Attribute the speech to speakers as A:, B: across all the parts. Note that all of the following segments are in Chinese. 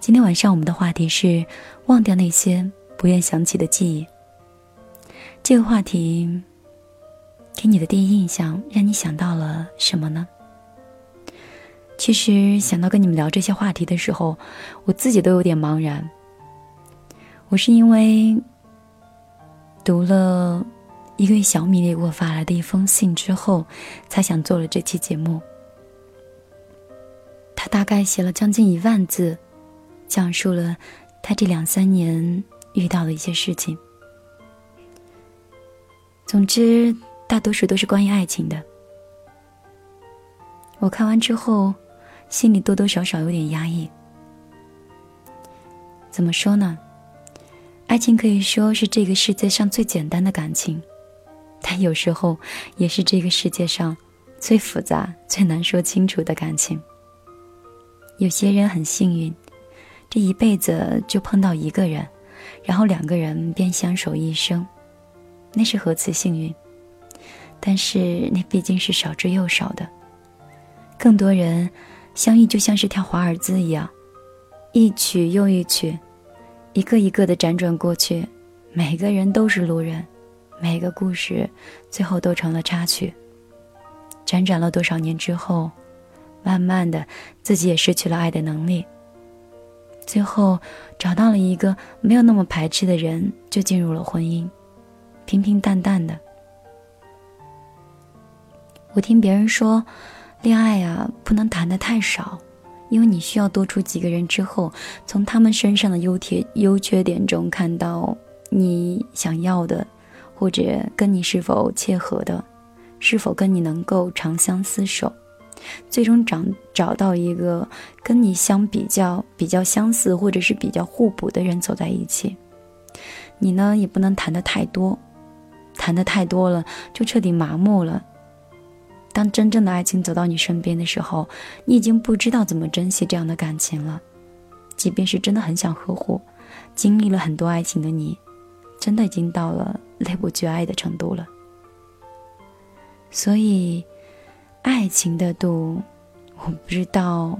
A: 今天晚上我们的话题是忘掉那些不愿想起的记忆。这个话题给你的第一印象，让你想到了什么呢？其实想到跟你们聊这些话题的时候，我自己都有点茫然。我是因为读了一个小米给我发来的一封信之后，才想做了这期节目。他大概写了将近一万字，讲述了他这两三年遇到的一些事情。总之，大多数都是关于爱情的。我看完之后，心里多多少少有点压抑。怎么说呢？爱情可以说是这个世界上最简单的感情，但有时候也是这个世界上最复杂、最难说清楚的感情。有些人很幸运，这一辈子就碰到一个人，然后两个人便相守一生，那是何其幸运！但是那毕竟是少之又少的，更多人相遇就像是跳华尔兹一样，一曲又一曲，一个一个的辗转过去，每个人都是路人，每个故事最后都成了插曲。辗转了多少年之后。慢慢的，自己也失去了爱的能力。最后，找到了一个没有那么排斥的人，就进入了婚姻，平平淡淡的。我听别人说，恋爱啊，不能谈的太少，因为你需要多出几个人之后，从他们身上的优点、优缺点中看到你想要的，或者跟你是否切合的，是否跟你能够长相厮守。最终找找到一个跟你相比较比较相似或者是比较互补的人走在一起，你呢也不能谈的太多，谈的太多了就彻底麻木了。当真正的爱情走到你身边的时候，你已经不知道怎么珍惜这样的感情了。即便是真的很想呵护，经历了很多爱情的你，真的已经到了泪不绝爱的程度了。所以。爱情的度，我不知道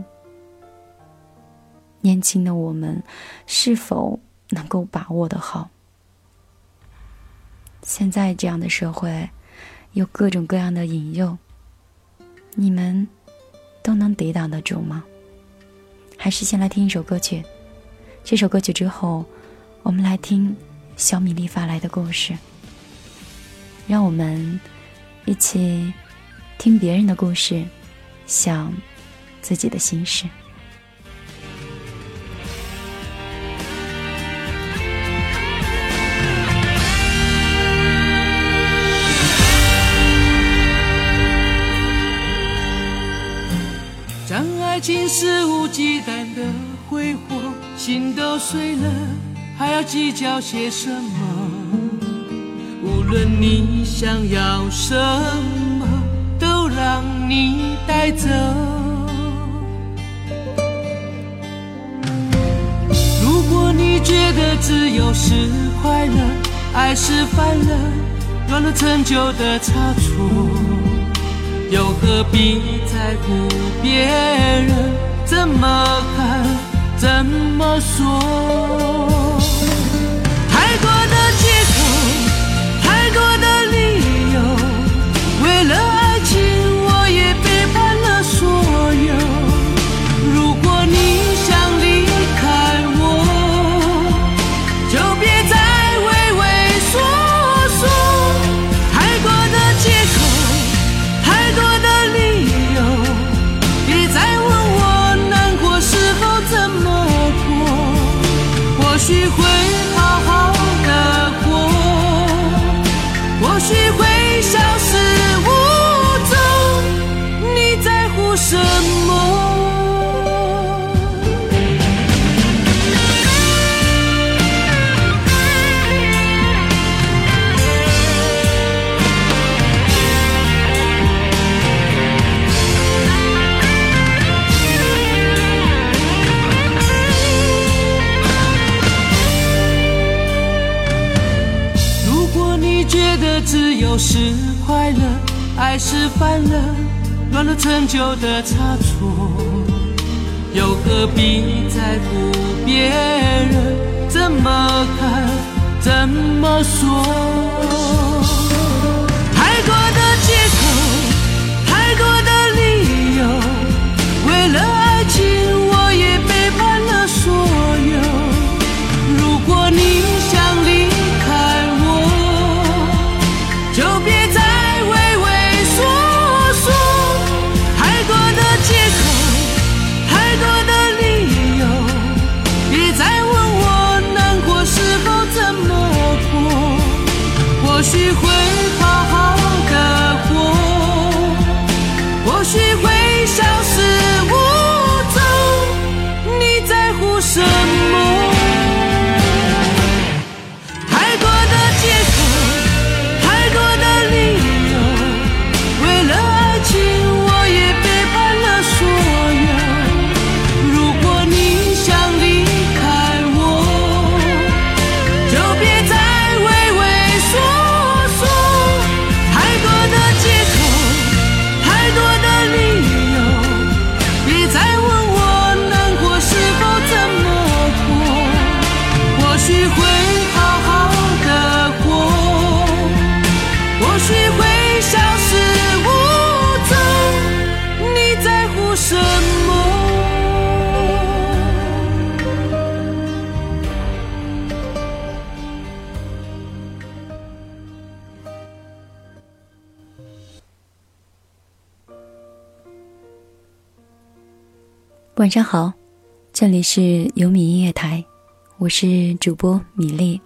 A: 年轻的我们是否能够把握的好。现在这样的社会，有各种各样的引诱，你们都能抵挡得住吗？还是先来听一首歌曲？这首歌曲之后，我们来听小米粒发来的故事。让我们一起。听别人的故事，想自己的心事。
B: 当爱情肆无忌惮的挥霍，心都碎了，还要计较些什么？无论你想要什么。都让你带走。如果你觉得自由是快乐，爱是犯了乱了陈旧的差错，又何必在乎别人怎么看、怎么说？是犯了乱了陈旧的差错，又何必在乎？别人怎么看，怎么说？太多的借
A: 晚上好，这里是有米音乐台，我是主播米粒。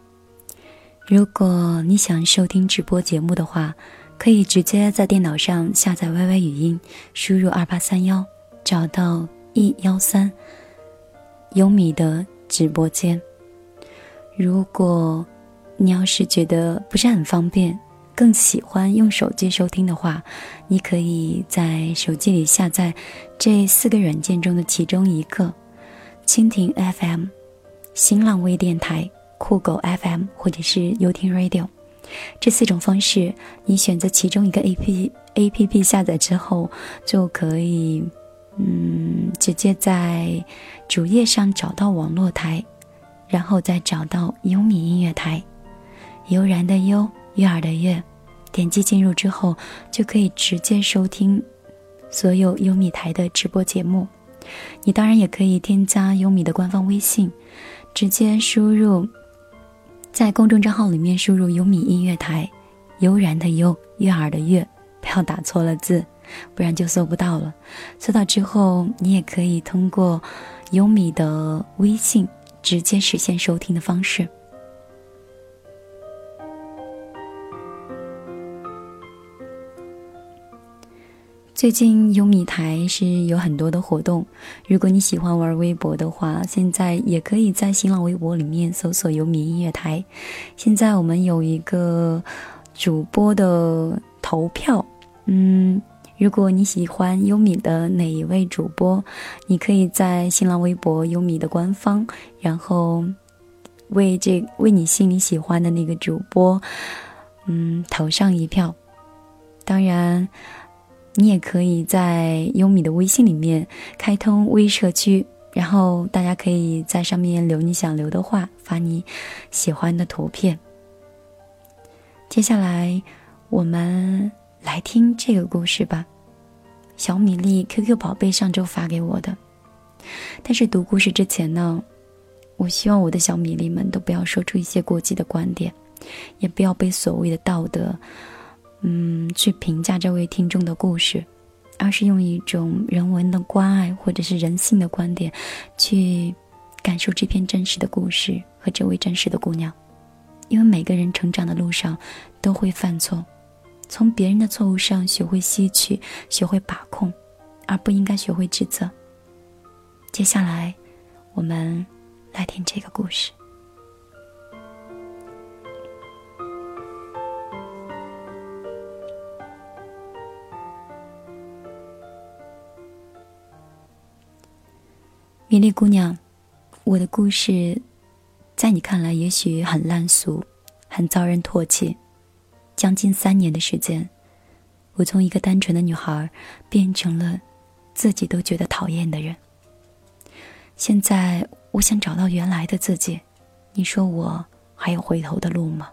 A: 如果你想收听直播节目的话，可以直接在电脑上下载 YY 语音，输入二八三幺，找到一幺三有米的直播间。如果你要是觉得不是很方便，更喜欢用手机收听的话，你可以在手机里下载这四个软件中的其中一个：蜻蜓 FM、新浪微电台、酷狗 FM 或者是优听 Radio。这四种方式，你选择其中一个 A P A P P 下载之后，就可以嗯直接在主页上找到网络台，然后再找到优米音乐台，悠然的悠。悦耳的悦，点击进入之后，就可以直接收听所有优米台的直播节目。你当然也可以添加优米的官方微信，直接输入在公众账号里面输入“优米音乐台”，悠然的悠，悦耳的悦，不要打错了字，不然就搜不到了。搜到之后，你也可以通过优米的微信直接实现收听的方式。最近优米台是有很多的活动，如果你喜欢玩微博的话，现在也可以在新浪微博里面搜索“优米音乐台”。现在我们有一个主播的投票，嗯，如果你喜欢优米的哪一位主播，你可以在新浪微博优米的官方，然后为这为你心里喜欢的那个主播，嗯，投上一票。当然。你也可以在优米的微信里面开通微社区，然后大家可以在上面留你想留的话，发你喜欢的图片。接下来我们来听这个故事吧，小米粒 QQ 宝贝上周发给我的。但是读故事之前呢，我希望我的小米粒们都不要说出一些过激的观点，也不要被所谓的道德。嗯，去评价这位听众的故事，而是用一种人文的关爱或者是人性的观点，去感受这篇真实的故事和这位真实的姑娘。因为每个人成长的路上都会犯错，从别人的错误上学会吸取，学会把控，而不应该学会指责。接下来，我们来听这个故事。米粒姑娘，我的故事，在你看来也许很烂俗，很遭人唾弃。将近三年的时间，我从一个单纯的女孩，变成了自己都觉得讨厌的人。现在我想找到原来的自己，你说我还有回头的路吗？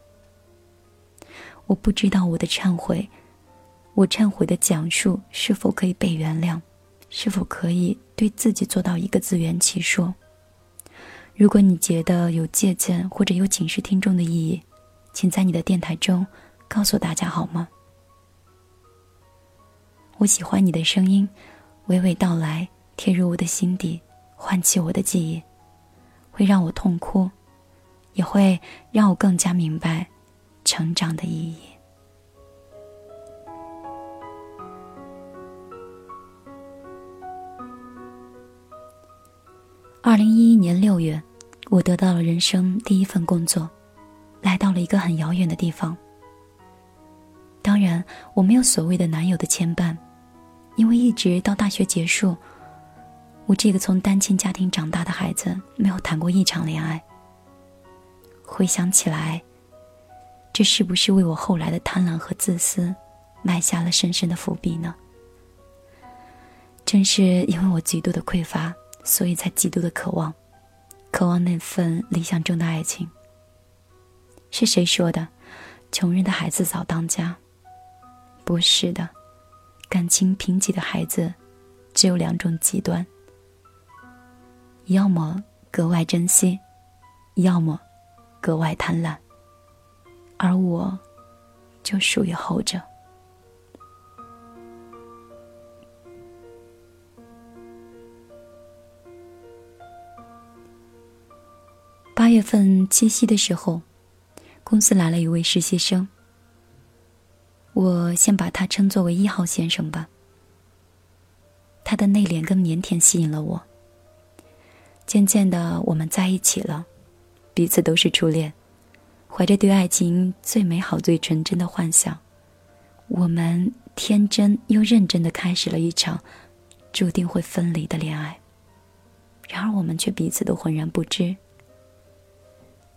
A: 我不知道我的忏悔，我忏悔的讲述是否可以被原谅，是否可以对自己做到一个自圆其说。如果你觉得有借鉴或者有警示听众的意义，请在你的电台中告诉大家好吗？我喜欢你的声音，娓娓道来，贴入我的心底，唤起我的记忆，会让我痛哭，也会让我更加明白成长的意义。二零一一年六月。我得到了人生第一份工作，来到了一个很遥远的地方。当然，我没有所谓的男友的牵绊，因为一直到大学结束，我这个从单亲家庭长大的孩子没有谈过一场恋爱。回想起来，这是不是为我后来的贪婪和自私埋下了深深的伏笔呢？正是因为我极度的匮乏，所以才极度的渴望。渴望那份理想中的爱情。是谁说的？穷人的孩子早当家。不是的，感情贫瘠的孩子，只有两种极端：要么格外珍惜，要么格外贪婪。而我，就属于后者。八月份七夕的时候，公司来了一位实习生。我先把他称作为一号先生吧。他的内敛跟腼腆吸引了我。渐渐的，我们在一起了，彼此都是初恋，怀着对爱情最美好、最纯真的幻想，我们天真又认真的开始了一场注定会分离的恋爱。然而，我们却彼此都浑然不知。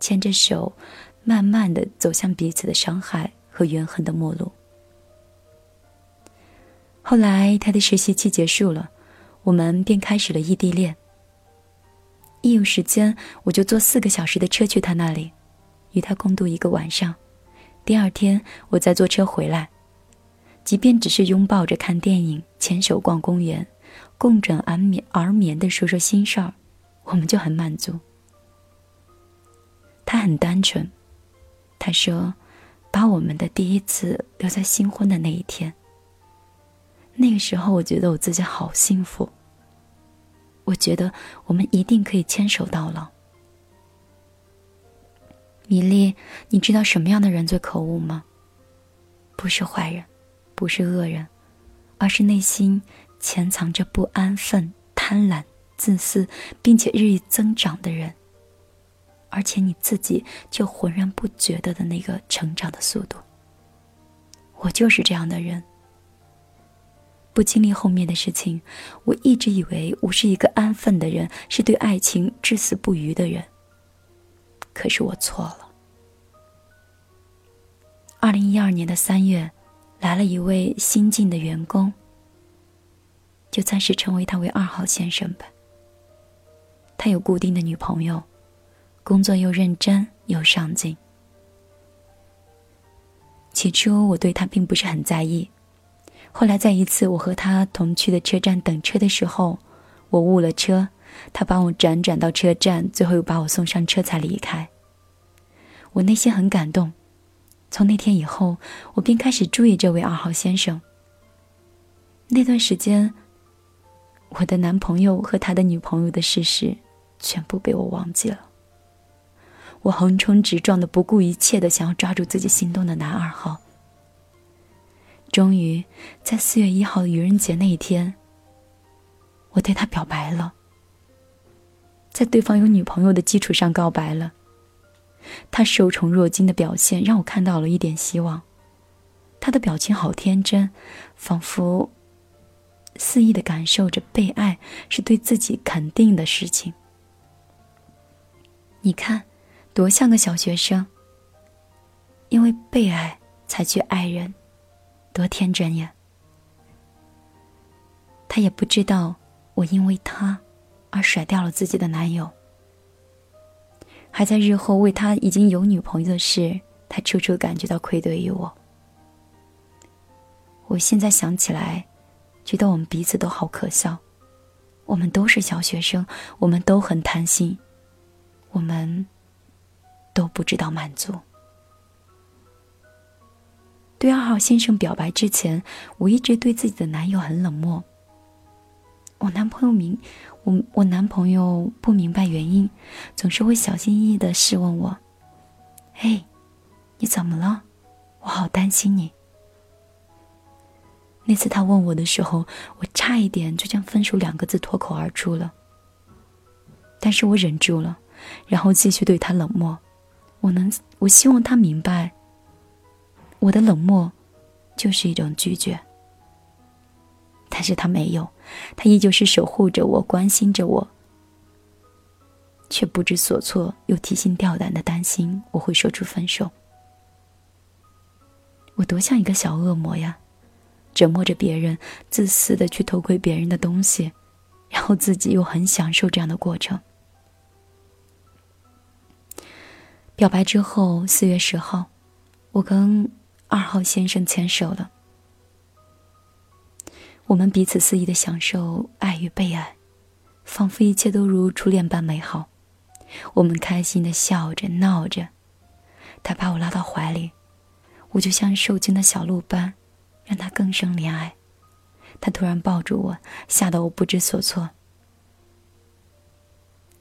A: 牵着手，慢慢的走向彼此的伤害和怨恨的末路。后来他的实习期结束了，我们便开始了异地恋。一有时间，我就坐四个小时的车去他那里，与他共度一个晚上。第二天，我再坐车回来。即便只是拥抱着看电影，牵手逛公园，共枕安眠而眠的说说心事儿，我们就很满足。他很单纯，他说：“把我们的第一次留在新婚的那一天。”那个时候，我觉得我自己好幸福。我觉得我们一定可以牵手到老。米粒，你知道什么样的人最可恶吗？不是坏人，不是恶人，而是内心潜藏着不安分、贪婪、自私，并且日益增长的人。而且你自己就浑然不觉得的那个成长的速度。我就是这样的人。不经历后面的事情，我一直以为我是一个安分的人，是对爱情至死不渝的人。可是我错了。二零一二年的三月，来了一位新进的员工，就暂时称为他为二号先生吧。他有固定的女朋友。工作又认真又上进。起初我对他并不是很在意，后来在一次我和他同去的车站等车的时候，我误了车，他帮我辗转到车站，最后又把我送上车才离开。我内心很感动。从那天以后，我便开始注意这位二号先生。那段时间，我的男朋友和他的女朋友的事实，全部被我忘记了。我横冲直撞的，不顾一切的想要抓住自己心动的男二号。终于，在四月一号愚人节那一天，我对他表白了。在对方有女朋友的基础上告白了。他受宠若惊的表现让我看到了一点希望。他的表情好天真，仿佛肆意的感受着被爱是对自己肯定的事情。你看。多像个小学生，因为被爱才去爱人，多天真呀！他也不知道我因为他而甩掉了自己的男友，还在日后为他已经有女朋友的事，他处处感觉到愧对于我。我现在想起来，觉得我们彼此都好可笑。我们都是小学生，我们都很贪心，我们都不知道满足。对二号先生表白之前，我一直对自己的男友很冷漠。我男朋友明，我我男朋友不明白原因，总是会小心翼翼的试问我：“嘿，你怎么了？我好担心你。”那次他问我的时候，我差一点就将“分手”两个字脱口而出了。但是我忍住了，然后继续对他冷漠。我能，我希望他明白，我的冷漠就是一种拒绝。但是他没有，他依旧是守护着我，关心着我，却不知所措，又提心吊胆的担心我会说出分手。我多像一个小恶魔呀！折磨着别人，自私的去偷窥别人的东西，然后自己又很享受这样的过程。表白之后，四月十号，我跟二号先生牵手了。我们彼此肆意的享受爱与被爱，仿佛一切都如初恋般美好。我们开心的笑着闹着，他把我拉到怀里，我就像受惊的小鹿般。让他更生怜爱，他突然抱住我，吓得我不知所措。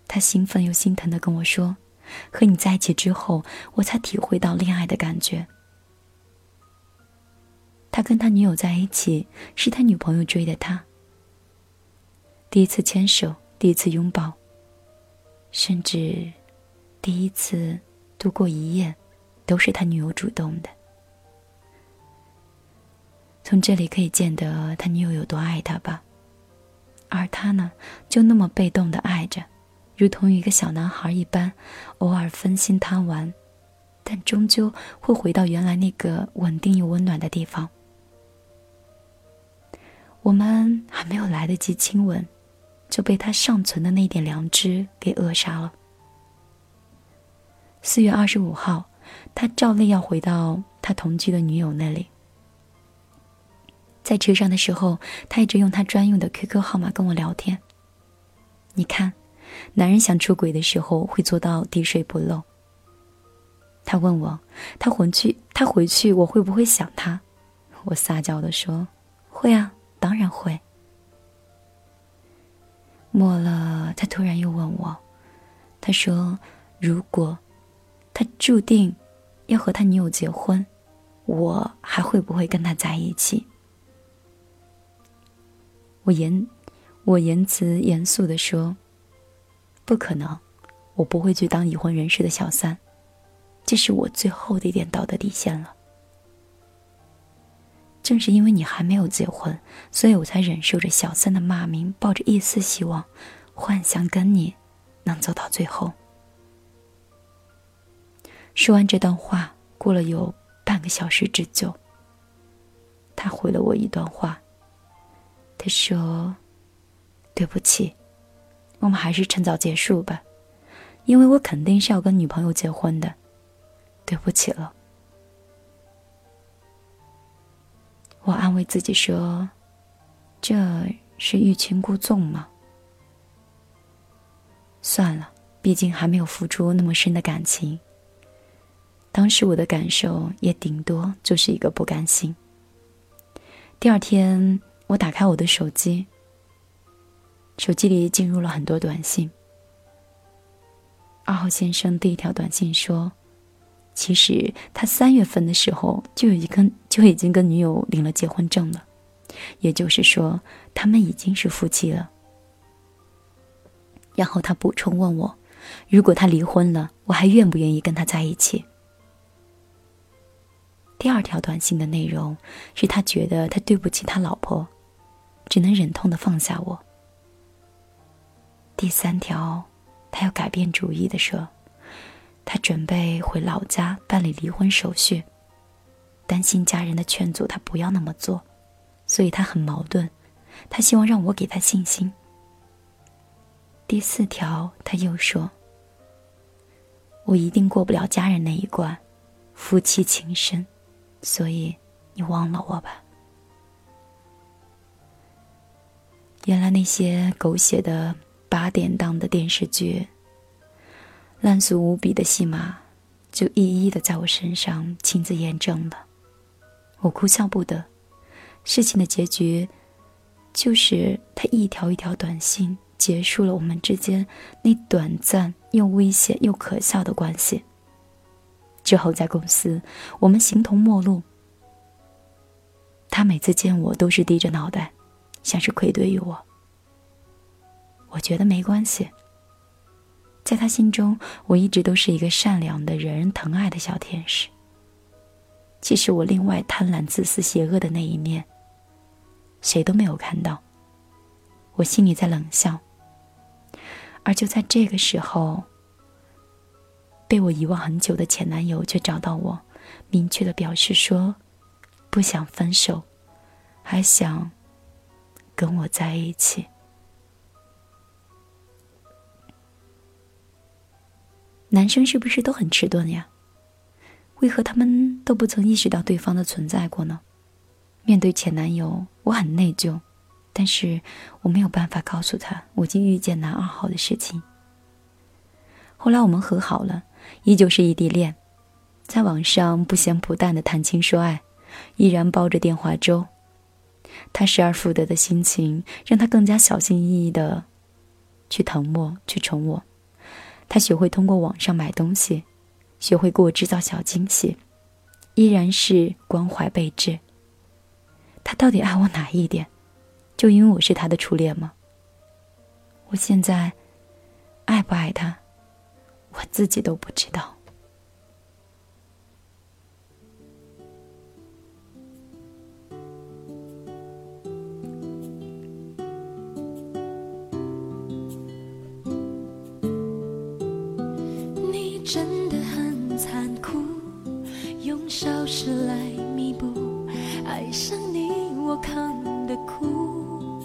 A: 他兴奋又心疼的跟我说：“和你在一起之后，我才体会到恋爱的感觉。”他跟他女友在一起，是他女朋友追的他。第一次牵手，第一次拥抱，甚至第一次度过一夜，都是他女友主动的。从这里可以见得他女友有多爱他吧，而他呢，就那么被动的爱着，如同一个小男孩一般，偶尔分心贪玩，但终究会回到原来那个稳定又温暖的地方。我们还没有来得及亲吻，就被他尚存的那点良知给扼杀了。四月二十五号，他照例要回到他同居的女友那里。在车上的时候，他一直用他专用的 QQ 号码跟我聊天。你看，男人想出轨的时候会做到滴水不漏。他问我，他回去，他回去我会不会想他？我撒娇的说，会啊，当然会。末了，他突然又问我，他说，如果他注定要和他女友结婚，我还会不会跟他在一起？我言，我言辞严肃的说：“不可能，我不会去当已婚人士的小三，这是我最后的一点道德底线了。正是因为你还没有结婚，所以我才忍受着小三的骂名，抱着一丝希望，幻想跟你能走到最后。”说完这段话，过了有半个小时之久，他回了我一段话。他说：“对不起，我们还是趁早结束吧，因为我肯定是要跟女朋友结婚的。对不起了。”我安慰自己说：“这是欲擒故纵吗？算了，毕竟还没有付出那么深的感情。当时我的感受也顶多就是一个不甘心。”第二天。我打开我的手机，手机里进入了很多短信。二号先生第一条短信说：“其实他三月份的时候就已经跟就已经跟女友领了结婚证了，也就是说他们已经是夫妻了。”然后他补充问我：“如果他离婚了，我还愿不愿意跟他在一起？”第二条短信的内容是他觉得他对不起他老婆。只能忍痛的放下我。第三条，他要改变主意的说，他准备回老家办理离婚手续，担心家人的劝阻，他不要那么做，所以他很矛盾，他希望让我给他信心。第四条，他又说，我一定过不了家人那一关，夫妻情深，所以你忘了我吧。原来那些狗血的八点档的电视剧，烂俗无比的戏码，就一一的在我身上亲自验证了。我哭笑不得，事情的结局，就是他一条一条短信结束了我们之间那短暂又危险又可笑的关系。之后在公司，我们形同陌路。他每次见我都是低着脑袋。像是愧对于我，我觉得没关系。在他心中，我一直都是一个善良的、惹人疼爱的小天使。其实我另外贪婪、自私、邪恶的那一面，谁都没有看到。我心里在冷笑。而就在这个时候，被我遗忘很久的前男友却找到我，明确的表示说，不想分手，还想。跟我在一起，男生是不是都很迟钝呀？为何他们都不曾意识到对方的存在过呢？面对前男友，我很内疚，但是我没有办法告诉他我竟遇见男二号的事情。后来我们和好了，依旧是异地恋，在网上不咸不淡的谈情说爱，依然煲着电话粥。他失而复得的心情，让他更加小心翼翼的去疼我，去宠我。他学会通过网上买东西，学会给我制造小惊喜，依然是关怀备至。他到底爱我哪一点？就因为我是他的初恋吗？我现在爱不爱他，我自己都不知道。
C: 真的很残酷，用消失来弥补，爱上你我扛的
D: 苦，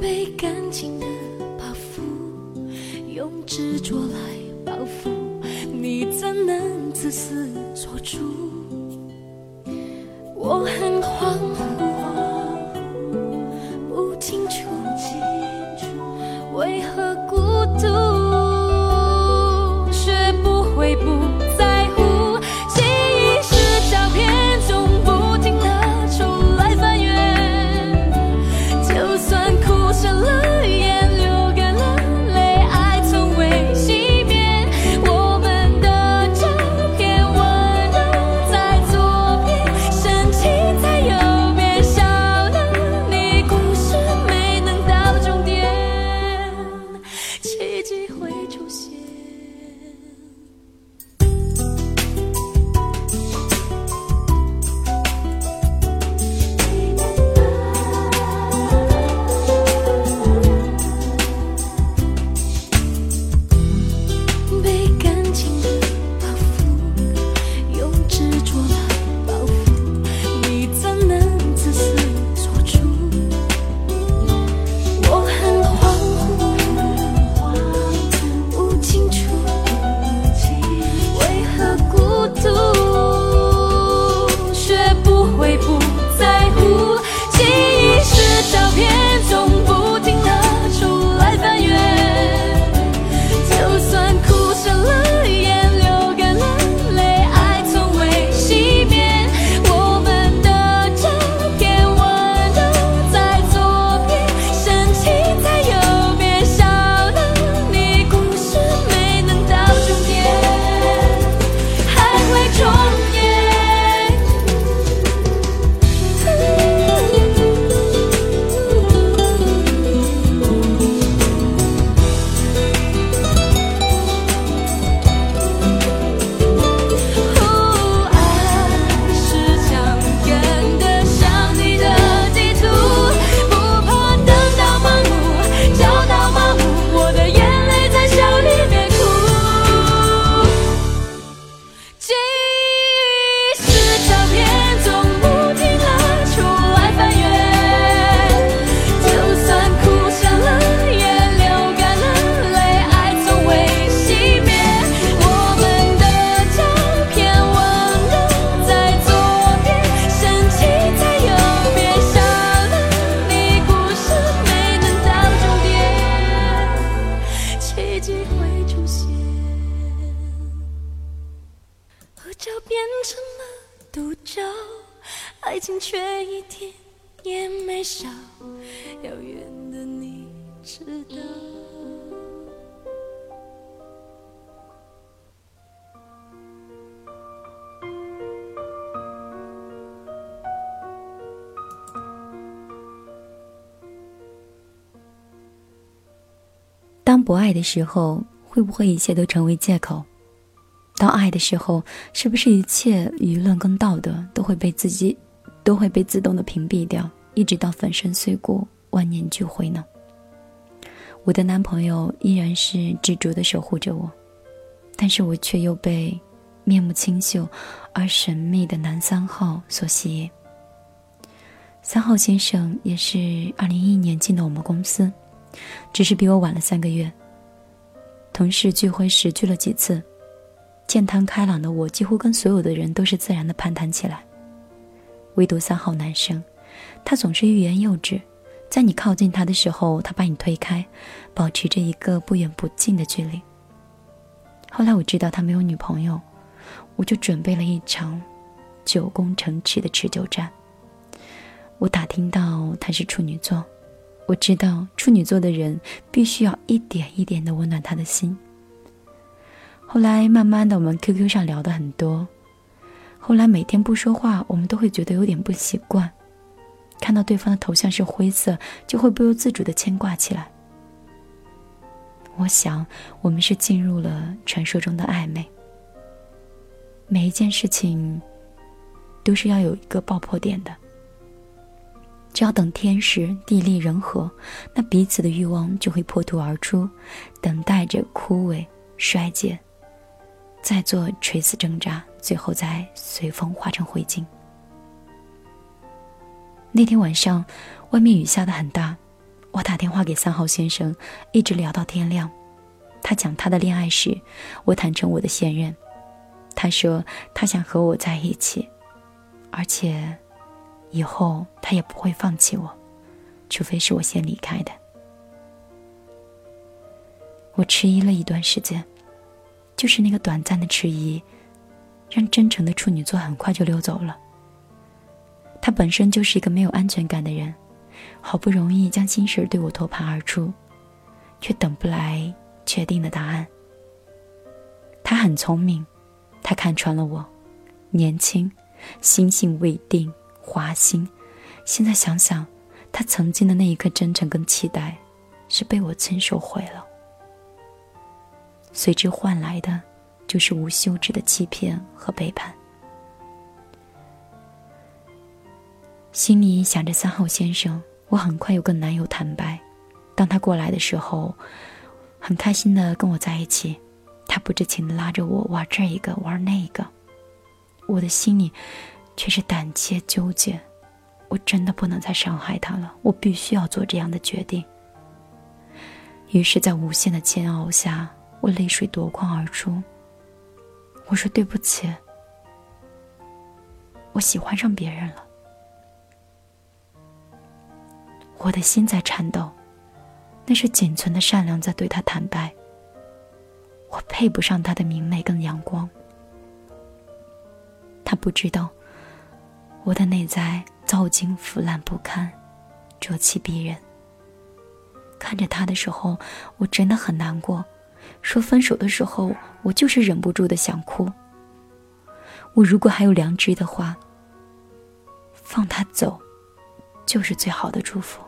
D: 被感情的包袱，用执着来报复，
C: 你怎能
A: 自私做主？我很恍惚，不清楚，为何？的时候，会不会一切都成为借口？当爱的时候，是不是一切舆论跟道德都会被自己，都会被自动的屏蔽掉，一直到粉身碎骨、万念俱灰呢？我的男朋友依然是执着的守护着我，但是我却又被面目清秀而神秘的男三号所吸引。三号先生也是二零一一年进的我们公司。只是比我晚了三个月。同事聚会时聚了几次，健谈开朗的我几乎跟所有的人都是自然的攀谈起来，唯独三号男生，他总是欲言又止，在你靠近他的时候，他把你推开，保持着一个不远不近的距离。后来我知道他没有女朋友，我就准备了一场九宫城池的持久战。我打听到他是处女座。我知道处女座的人必须要一点一点的温暖他的心。后来慢慢的，我们 QQ 上聊的很多。后来每天不说话，我们都会觉得有点不习惯。看到对方的头像是灰色，就会不由自主的牵挂起来。我想，我们是进入了传说中的暧昧。每一件事情，都是要有一个爆破点的。只要等天时地利人和，那彼此的欲望就会破土而出，等待着枯萎衰竭，再做垂死挣扎，最后再随风化成灰烬。那天晚上，外面雨下的很大，我打电话给三号先生，一直聊到天亮。他讲他的恋爱史，我坦诚我的现任。他说他想和我在一起，而且。以后他也不会放弃我，除非是我先离开的。我迟疑了一段时间，就是那个短暂的迟疑，让真诚的处女座很快就溜走了。他本身就是一个没有安全感的人，好不容易将心事对我托盘而出，却等不来确定的答案。他很聪明，他看穿了我，年轻，心性未定。花心，现在想想，他曾经的那一刻真诚跟期待，是被我亲手毁了。随之换来的，就是无休止的欺骗和背叛。心里想着三号先生，我很快又跟男友坦白。当他过来的时候，很开心的跟我在一起，他不知情的拉着我玩这一个玩那一个，我的心里。却是胆怯纠结，我真的不能再伤害他了，我必须要做这样的决定。于是，在无限的煎熬下，我泪水夺眶而出。我说：“对不起，我喜欢上别人了。”我的心在颤抖，那是仅存的善良在对他坦白。我配不上他的明媚跟阳光，他不知道。我的内在早已经腐烂不堪，浊气逼人。看着他的时候，我真的很难过。说分手的时候，我就是忍不住的想哭。我如果还有良知的话，放他走，就是最好的祝福。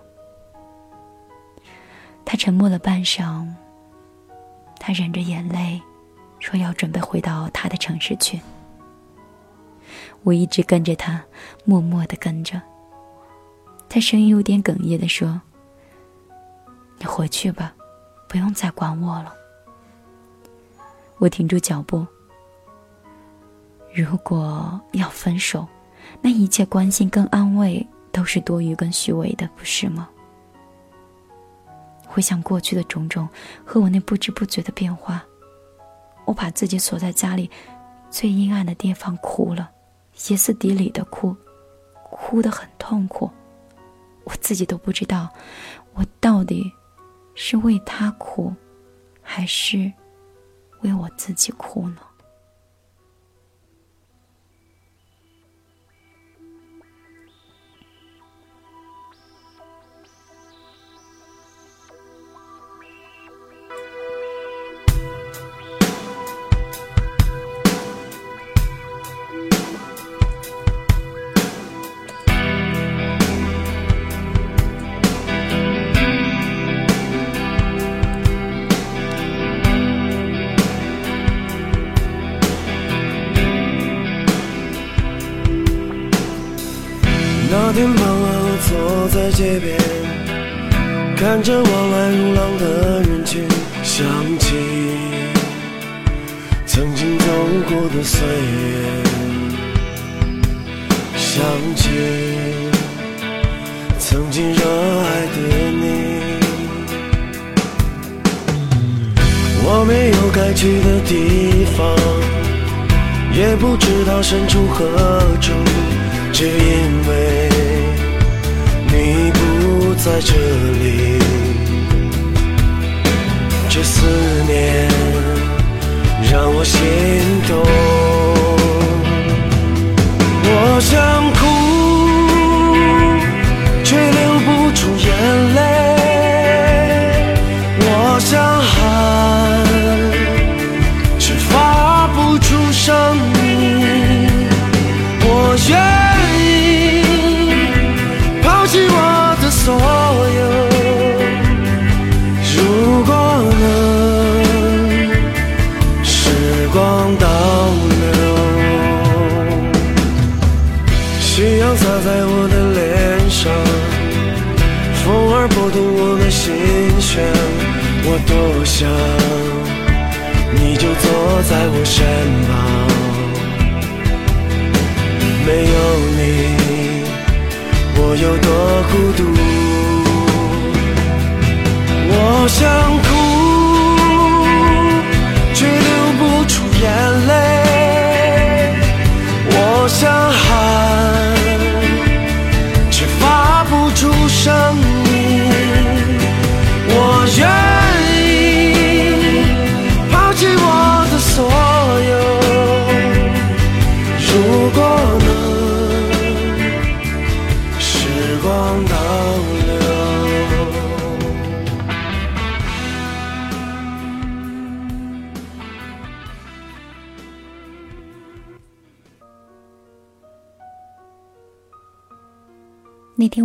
A: 他沉默了半晌，他忍着眼泪，说要准备回到他的城市去。我一直跟着他，默默的跟着。他声音有点哽咽的说：“你回去吧，不用再管我了。”我停住脚步。如果要分手，那一切关心跟安慰都是多余跟虚伪的，不是吗？回想过去的种种和我那不知不觉的变化，我把自己锁在家里最阴暗的地方哭了。歇斯底里的哭，哭得很痛苦，我自己都不知道，我到底是为他哭，还是为我自己哭呢？
E: 天傍晚，我坐在街边，看着往来如浪的人群，想起曾经走过的岁月，想起曾经热爱的你。我没有该去的地方，也不知道身处何处，只因为在这里。这思念让我心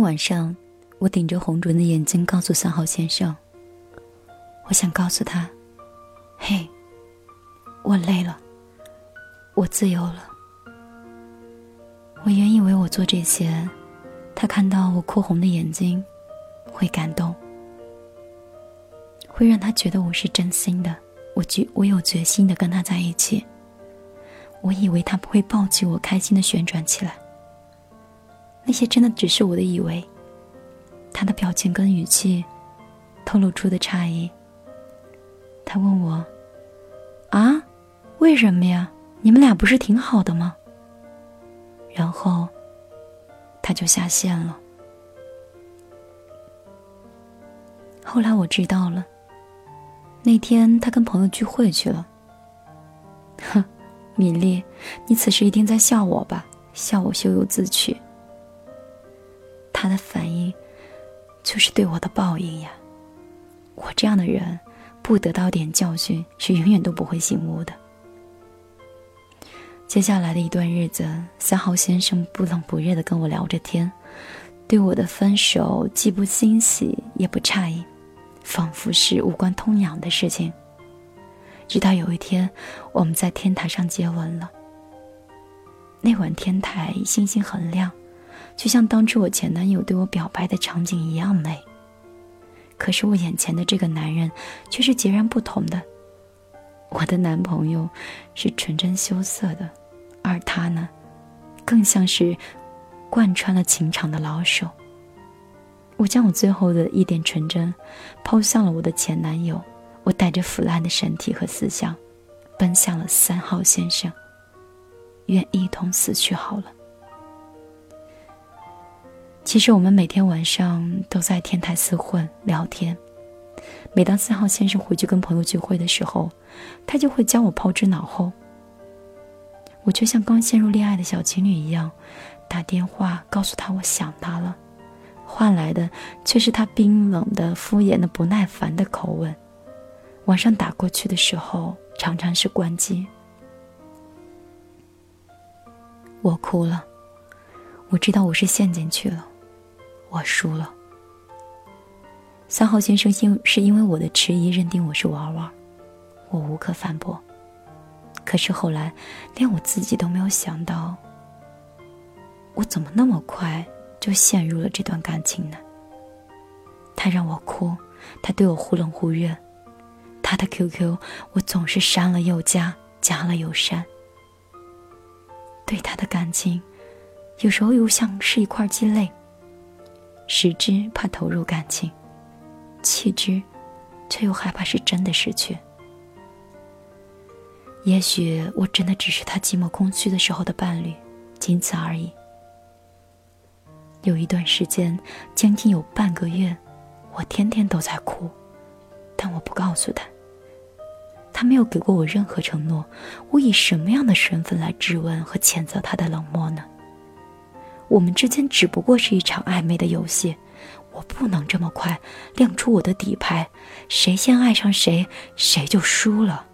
A: 晚上，我顶着红肿的眼睛告诉三号先生：“我想告诉他，嘿，我累了，我自由了。我原以为我做这些，他看到我哭红的眼睛，会感动，会让他觉得我是真心的，我决我有决心的跟他在一起。我以为他不会抱起我，开心的旋转起来。”那些真的只是我的以为。他的表情跟语气透露出的诧异。他问我：“啊，为什么呀？你们俩不是挺好的吗？”然后他就下线了。后来我知道了，那天他跟朋友聚会去了。哼，米粒，你此时一定在笑我吧？笑我咎由自取。他的反应，就是对我的报应呀！我这样的人，不得到点教训，是永远都不会醒悟的。接下来的一段日子，三号先生不冷不热的跟我聊着天，对我的分手既不欣喜也不诧异，仿佛是无关痛痒的事情。直到有一天，我们在天台上接吻了。那晚天台星星很亮。就像当初我前男友对我表白的场景一样美。可是我眼前的这个男人却是截然不同的。我的男朋友是纯真羞涩的，而他呢，更像是贯穿了情场的老手。我将我最后的一点纯真抛向了我的前男友，我带着腐烂的身体和思想，奔向了三号先生。愿一同死去好了。其实我们每天晚上都在天台厮混聊天。每当三号先生回去跟朋友聚会的时候，他就会将我抛之脑后。我就像刚陷入恋爱的小情侣一样，打电话告诉他我想他了，换来的却是他冰冷的、敷衍的、不耐烦的口吻。晚上打过去的时候，常常是关机。我哭了，我知道我是陷进去了。我输了。三号先生因是因为我的迟疑认定我是玩玩，我无可反驳。可是后来，连我自己都没有想到，我怎么那么快就陷入了这段感情呢？他让我哭，他对我忽冷忽热，他的 QQ 我总是删了又加，加了又删。对他的感情，有时候又像是一块鸡肋，使之怕投入感情，弃之，却又害怕是真的失去。也许我真的只是他寂寞空虚的时候的伴侣，仅此而已。有一段时间，将近有半个月，我天天都在哭，但我不告诉他。他没有给过我任何承诺，我以什么样的身份来质问和谴责他的冷漠呢？我们之间只不过是一场暧昧的游戏，我不能这么快亮出我的底牌，谁先爱上谁，谁就输了。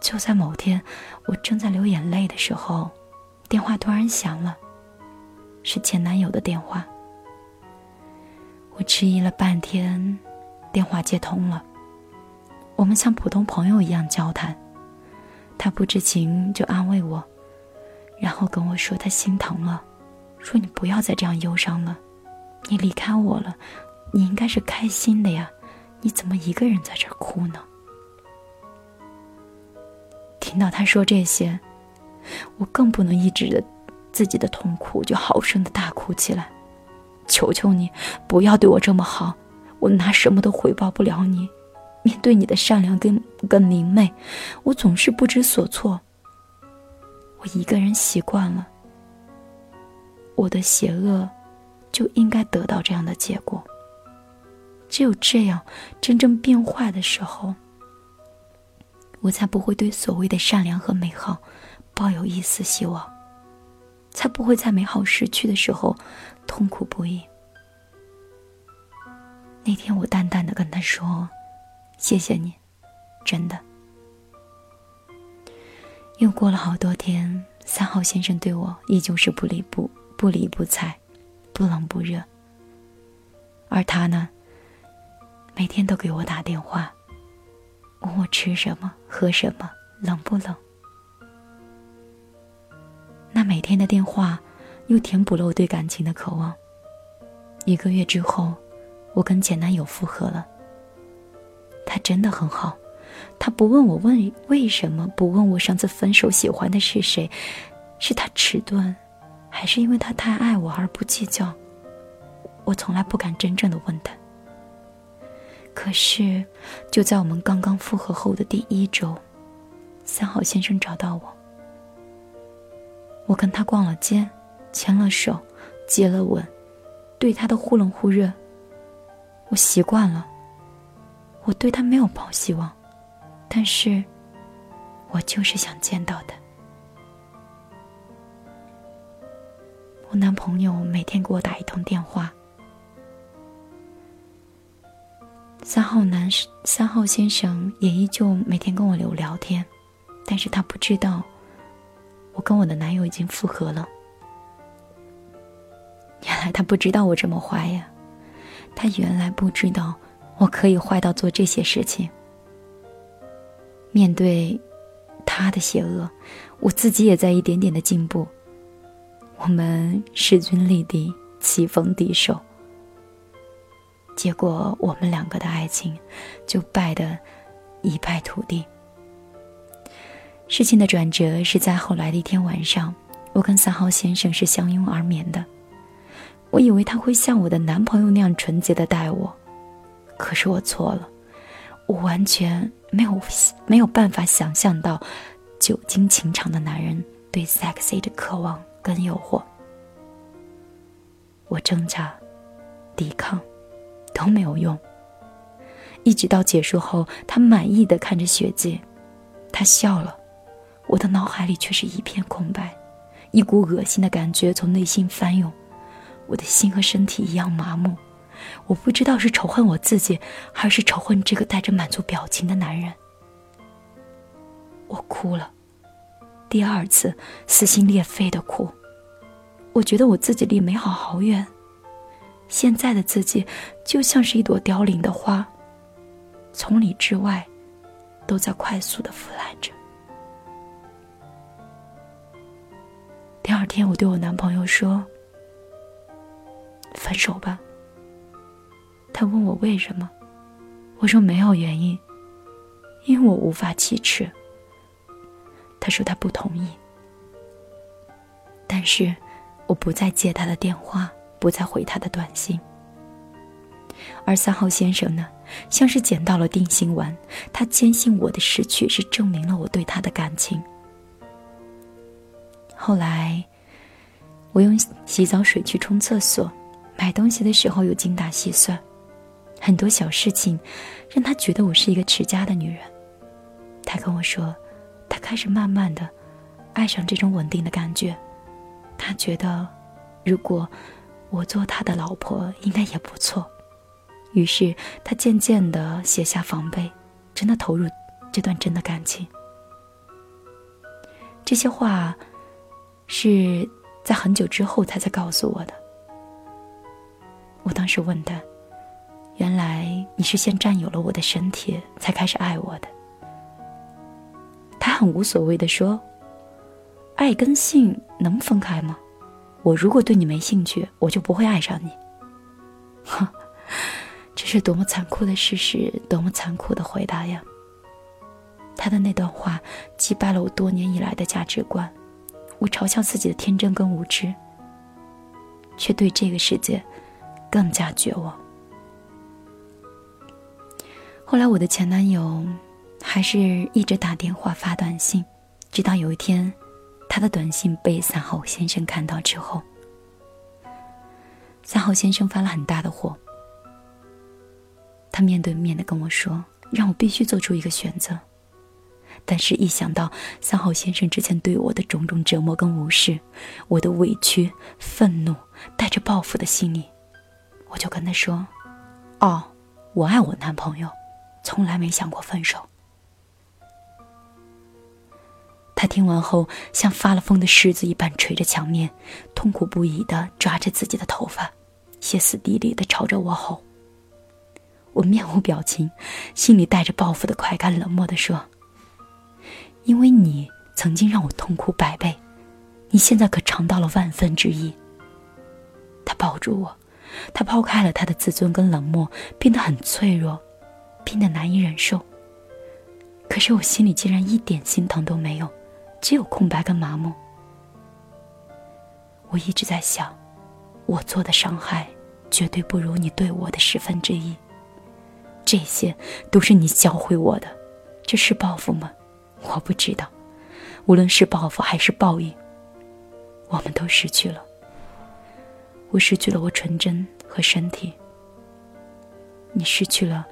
A: 就在某天，我正在流眼泪的时候，电话突然响了，是前男友的电话。我迟疑了半天，电话接通了。我们像普通朋友一样交谈，他不知情就安慰我，然后跟我说他心疼了，说你不要再这样忧伤了，你离开我了，你应该是开心的呀，你怎么一个人在这儿哭呢？听到他说这些，我更不能抑制着自己的痛苦，就好声的大哭起来，求求你不要对我这么好，我拿什么都回报不了你。面对你的善良跟跟明媚，我总是不知所措。我一个人习惯了，我的邪恶就应该得到这样的结果。只有这样，真正变坏的时候，我才不会对所谓的善良和美好抱有一丝希望，才不会在美好失去的时候痛苦不已。那天，我淡淡的跟他说。谢谢你，真的。又过了好多天，三号先生对我依旧是不理不不理不睬，不冷不热。而他呢，每天都给我打电话，问我吃什么、喝什么、冷不冷。那每天的电话，又填补了我对感情的渴望。一个月之后，我跟前男友复合了。他真的很好，他不问我问为什么，不问我上次分手喜欢的是谁，是他迟钝，还是因为他太爱我而不计较？我从来不敢真正的问他。可是，就在我们刚刚复合后的第一周，三好先生找到我，我跟他逛了街，牵了手，接了吻，对他的忽冷忽热，我习惯了。我对他没有抱希望，但是，我就是想见到他。我男朋友每天给我打一通电话。三号男三号先生也依旧每天跟我聊聊天，但是他不知道，我跟我的男友已经复合了。原来他不知道我这么坏呀，他原来不知道。我可以坏到做这些事情。面对他的邪恶，我自己也在一点点的进步。我们势均力敌，棋逢敌手。结果我们两个的爱情就败得一败涂地。事情的转折是在后来的一天晚上，我跟三号先生是相拥而眠的。我以为他会像我的男朋友那样纯洁的待我。可是我错了，我完全没有没有办法想象到，久经情场的男人对 sexy 的渴望跟诱惑。我挣扎、抵抗都没有用。一直到结束后，他满意的看着血迹，他笑了，我的脑海里却是一片空白，一股恶心的感觉从内心翻涌，我的心和身体一样麻木。我不知道是仇恨我自己，还是仇恨这个带着满足表情的男人。我哭了，第二次撕心裂肺的哭。我觉得我自己离美好好远，现在的自己就像是一朵凋零的花，从里至外，都在快速的腐烂着。第二天，我对我男朋友说：“分手吧。”他问我为什么，我说没有原因，因为我无法启齿。他说他不同意，但是我不再接他的电话，不再回他的短信。而三号先生呢，像是捡到了定心丸，他坚信我的失去是证明了我对他的感情。后来，我用洗澡水去冲厕所，买东西的时候又精打细算，很多小事情让他觉得我是一个持家的女人。他跟我说，他开始慢慢的爱上这种稳定的感觉，他觉得如果我做他的老婆应该也不错。于是他渐渐的卸下防备，真的投入这段真的感情。这些话。是在很久之后他才告诉我的。我当时问他：“原来你是先占有了我的身体，才开始爱我的？”他很无所谓的说：“爱跟性能分开吗？我如果对你没兴趣，我就不会爱上你。”哼，这是多么残酷的事实，多么残酷的回答呀！他的那段话击败了我多年以来的价值观。我嘲笑自己的天真跟无知，却对这个世界更加绝望。后来，我的前男友还是一直打电话发短信，直到有一天，他的短信被三号先生看到之后，三号先生发了很大的火。他面对面的跟我说：“让我必须做出一个选择。”但是，一想到三号先生之前对我的种种折磨跟无视，我的委屈、愤怒，带着报复的心理，我就跟他说：“哦，我爱我男朋友，从来没想过分手。”他听完后，像发了疯的狮子一般捶着墙面，痛苦不已的抓着自己的头发，歇斯底里的朝着我吼。我面无表情，心里带着报复的快感，冷漠的说。因为你曾经让我痛苦百倍，你现在可尝到了万分之一。他抱住我，他抛开了他的自尊跟冷漠，变得很脆弱，变得难以忍受。可是我心里竟然一点心疼都没有，只有空白跟麻木。我一直在想，我做的伤害绝对不如你对我的十分之一。这些都是你教会我的，这是报复吗？我不知道，无论是报复还是报应，我们都失去了。我失去了我纯真和身体，你失去了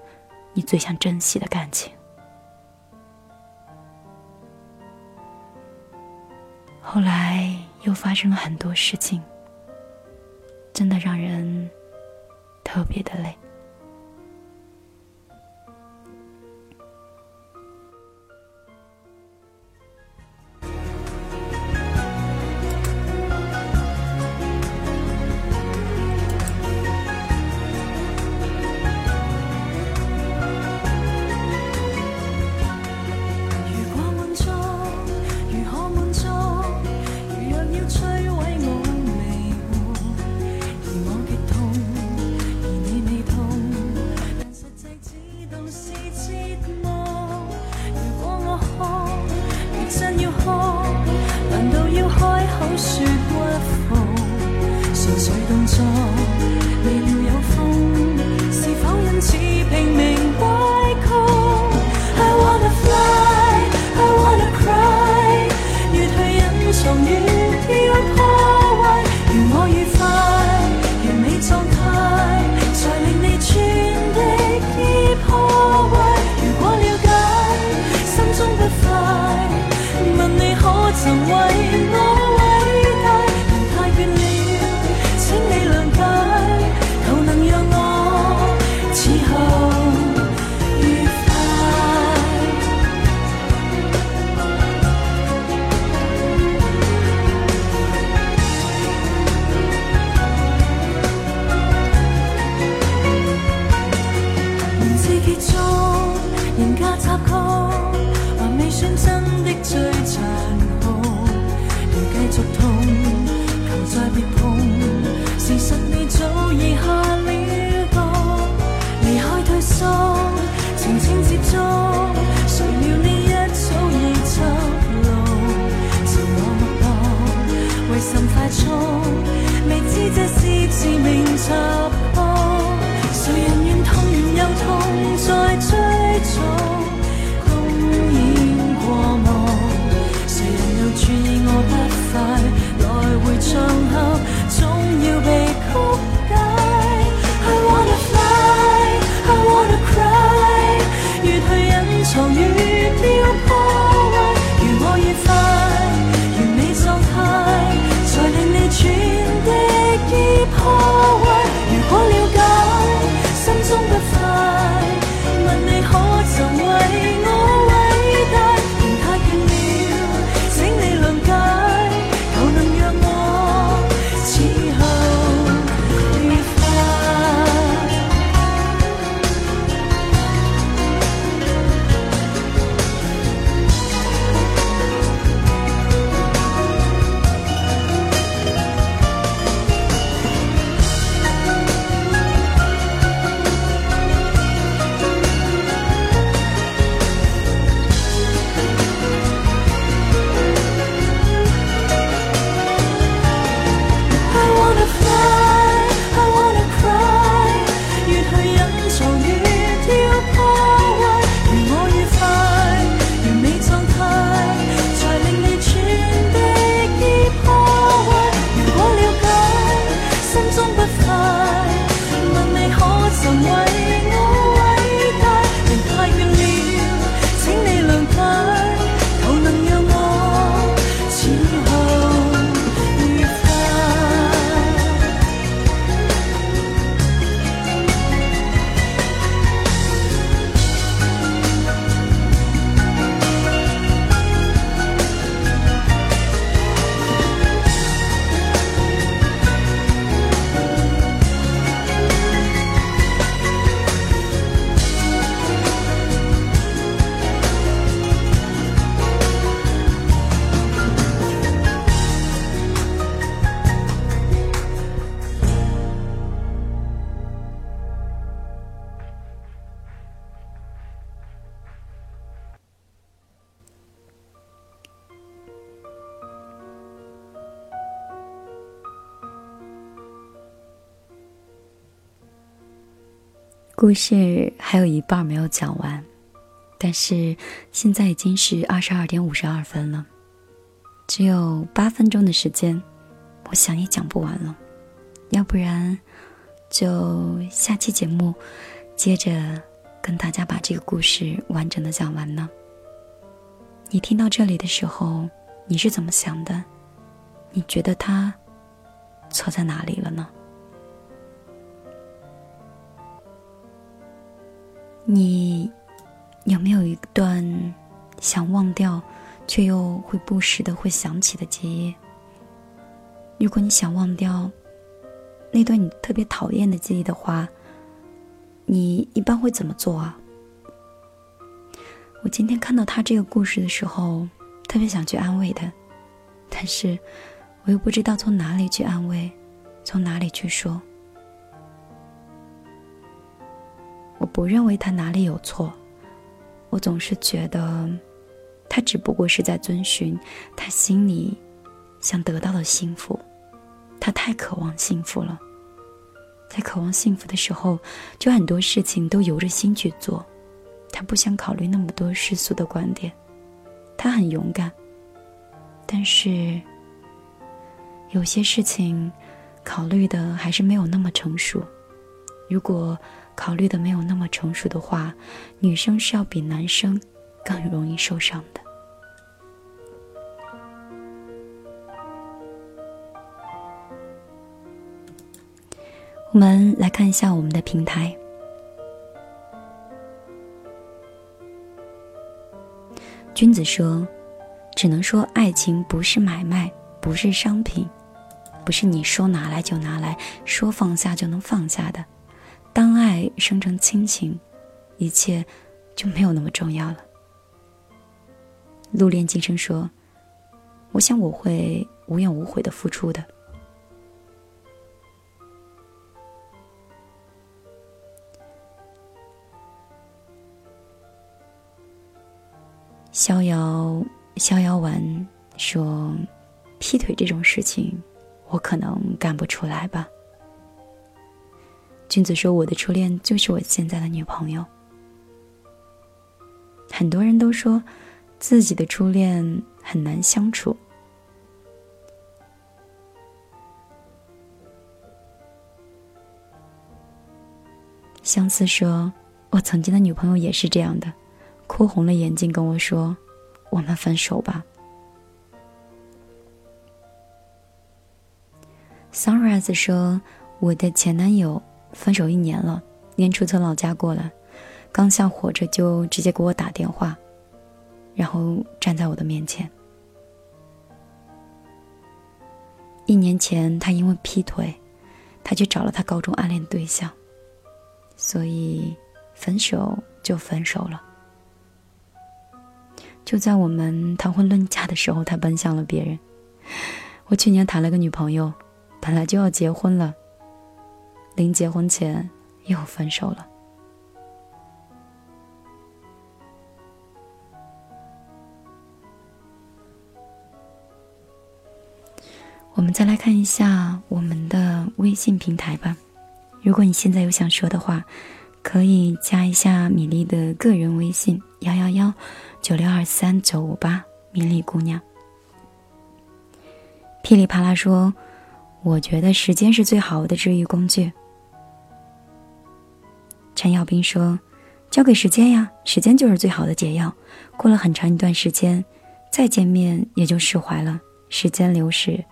A: 你最想珍惜的感情。后来又发生了很多事情，真的让人特别的累。故事还有一半没有讲完，但是现在已经是二十二点五十二分了，只有八分钟的时间，我想也讲不完了。要不然，就下期节目接着跟大家把这个故事完整的讲完呢。你听到这里的时候，你是怎么想的？你觉得他错在哪里了呢？你有没有一段想忘掉，却又会不时的会想起的记忆？如果你想忘掉那段你特别讨厌的记忆的话，你一般会怎么做啊？我今天看到他这个故事的时候，特别想去安慰他，但是我又不知道从哪里去安慰，从哪里去说。我不认为他哪里有错，我总是觉得，他只不过是在遵循他心里想得到的幸福。他太渴望幸福了，在渴望幸福的时候，就很多事情都由着心去做。他不想考虑那么多世俗的观点，他很勇敢，但是有些事情考虑的还是没有那么成熟。如果考虑的没有那么成熟的话，女生是要比男生更容易受伤的。我们来看一下我们的平台。君子说：“只能说爱情不是买卖，不是商品，不是你说拿来就拿来，说放下就能放下的。当爱生成亲情，一切就没有那么重要了。”陆恋今生说：“我想我会无怨无悔的付出的。”逍遥逍遥丸说：“劈腿这种事情，我可能干不出来吧。”君子说我的初恋就是我现在的女朋友。很多人都说自己的初恋很难相处。相思说，我曾经的女朋友也是这样的，哭红了眼睛跟我说，我们分手吧。Sunrise 说，我的前男友。分手一年了，年初从老家过来，刚下火车就直接给我打电话，然后站在我的面前。一年前他因为劈腿，他去找了他高中暗恋对象。”所以，分手就分手了。就在我们谈婚论嫁的时候，他奔向了别人。我去年谈了个女朋友，本来就要结婚了，临结婚前又分手了。我们再来看一下我们的微信平台吧。如果你现在有想说的话，可以加一下米粒的个人微信幺幺幺九六二三九五八，米粒姑娘。噼里啪啦说，我觉得时间是最好的治愈工具。陈耀斌说，交给时间呀，时间就是最好的解药。过了很长一段时间，再见面也就释怀了。时间流逝，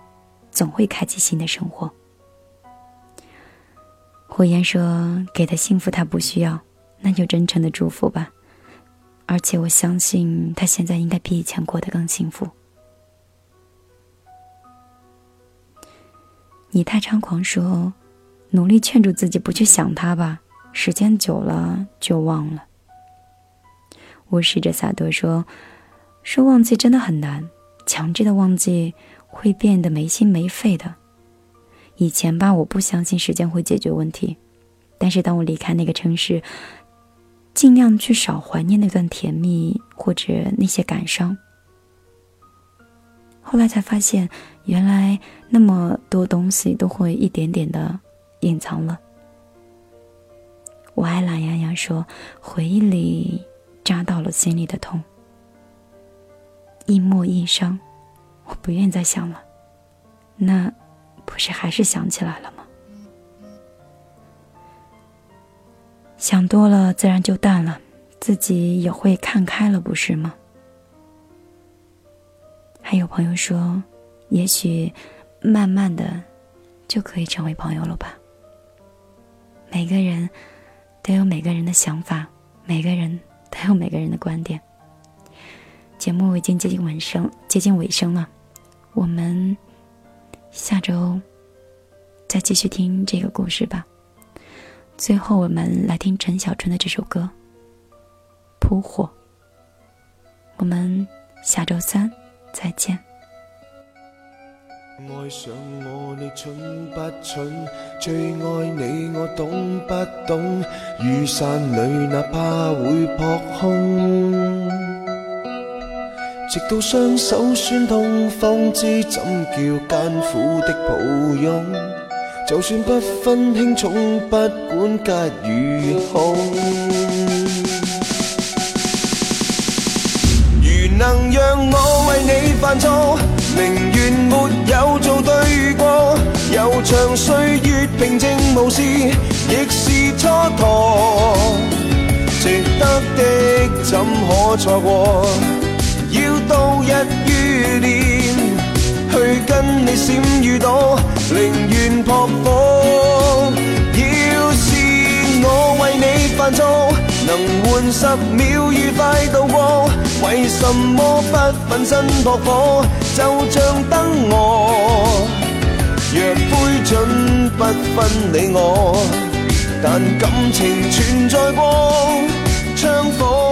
A: 总会开启新的生活。火焰说：“给他幸福他不需要，那就真诚的祝福吧。而且我相信他现在应该比以前过得更幸福。”你太猖狂说：“努力劝住自己不去想他吧，时间久了就忘了。”我试着洒脱说：“说忘记真的很难，强制的忘记会变得没心没肺的。”以前吧，我不相信时间会解决问题，但是当我离开那个城市，尽量去少怀念那段甜蜜或者那些感伤。后来才发现，原来那么多东西都会一点点的隐藏了。我爱懒洋洋说，回忆里扎到了心里的痛，一墨一伤，我不愿再想了。那。不是还是想起来了吗？想多了，自然就淡了，自己也会看开了，不是吗？还有朋友说，也许慢慢的就可以成为朋友了吧。每个人都有每个人的想法，每个人都有每个人的观点。节目已经接近尾声，接近尾声了，我们。下周再继续听这个故事吧。最后，我们来听陈小春的这首歌《扑火》。我们下周三再见。
E: 爱上我，你蠢不蠢？最爱你，我懂不懂？雨伞里，哪怕会扑空。直到双手酸痛，方知怎叫艰苦的抱拥。就算不分轻重，不管吉与凶。如能让我为你犯错，宁愿没有做对过。悠长岁月平静无事，亦是蹉跎。值得的怎可错过？要度日如年，去跟你闪与躲，宁愿扑火。要是我为你犯错，能换十秒愉快度过，为什么不奋身扑火？就像灯蛾，若灰烬不分你我，但感情存在过，枪火。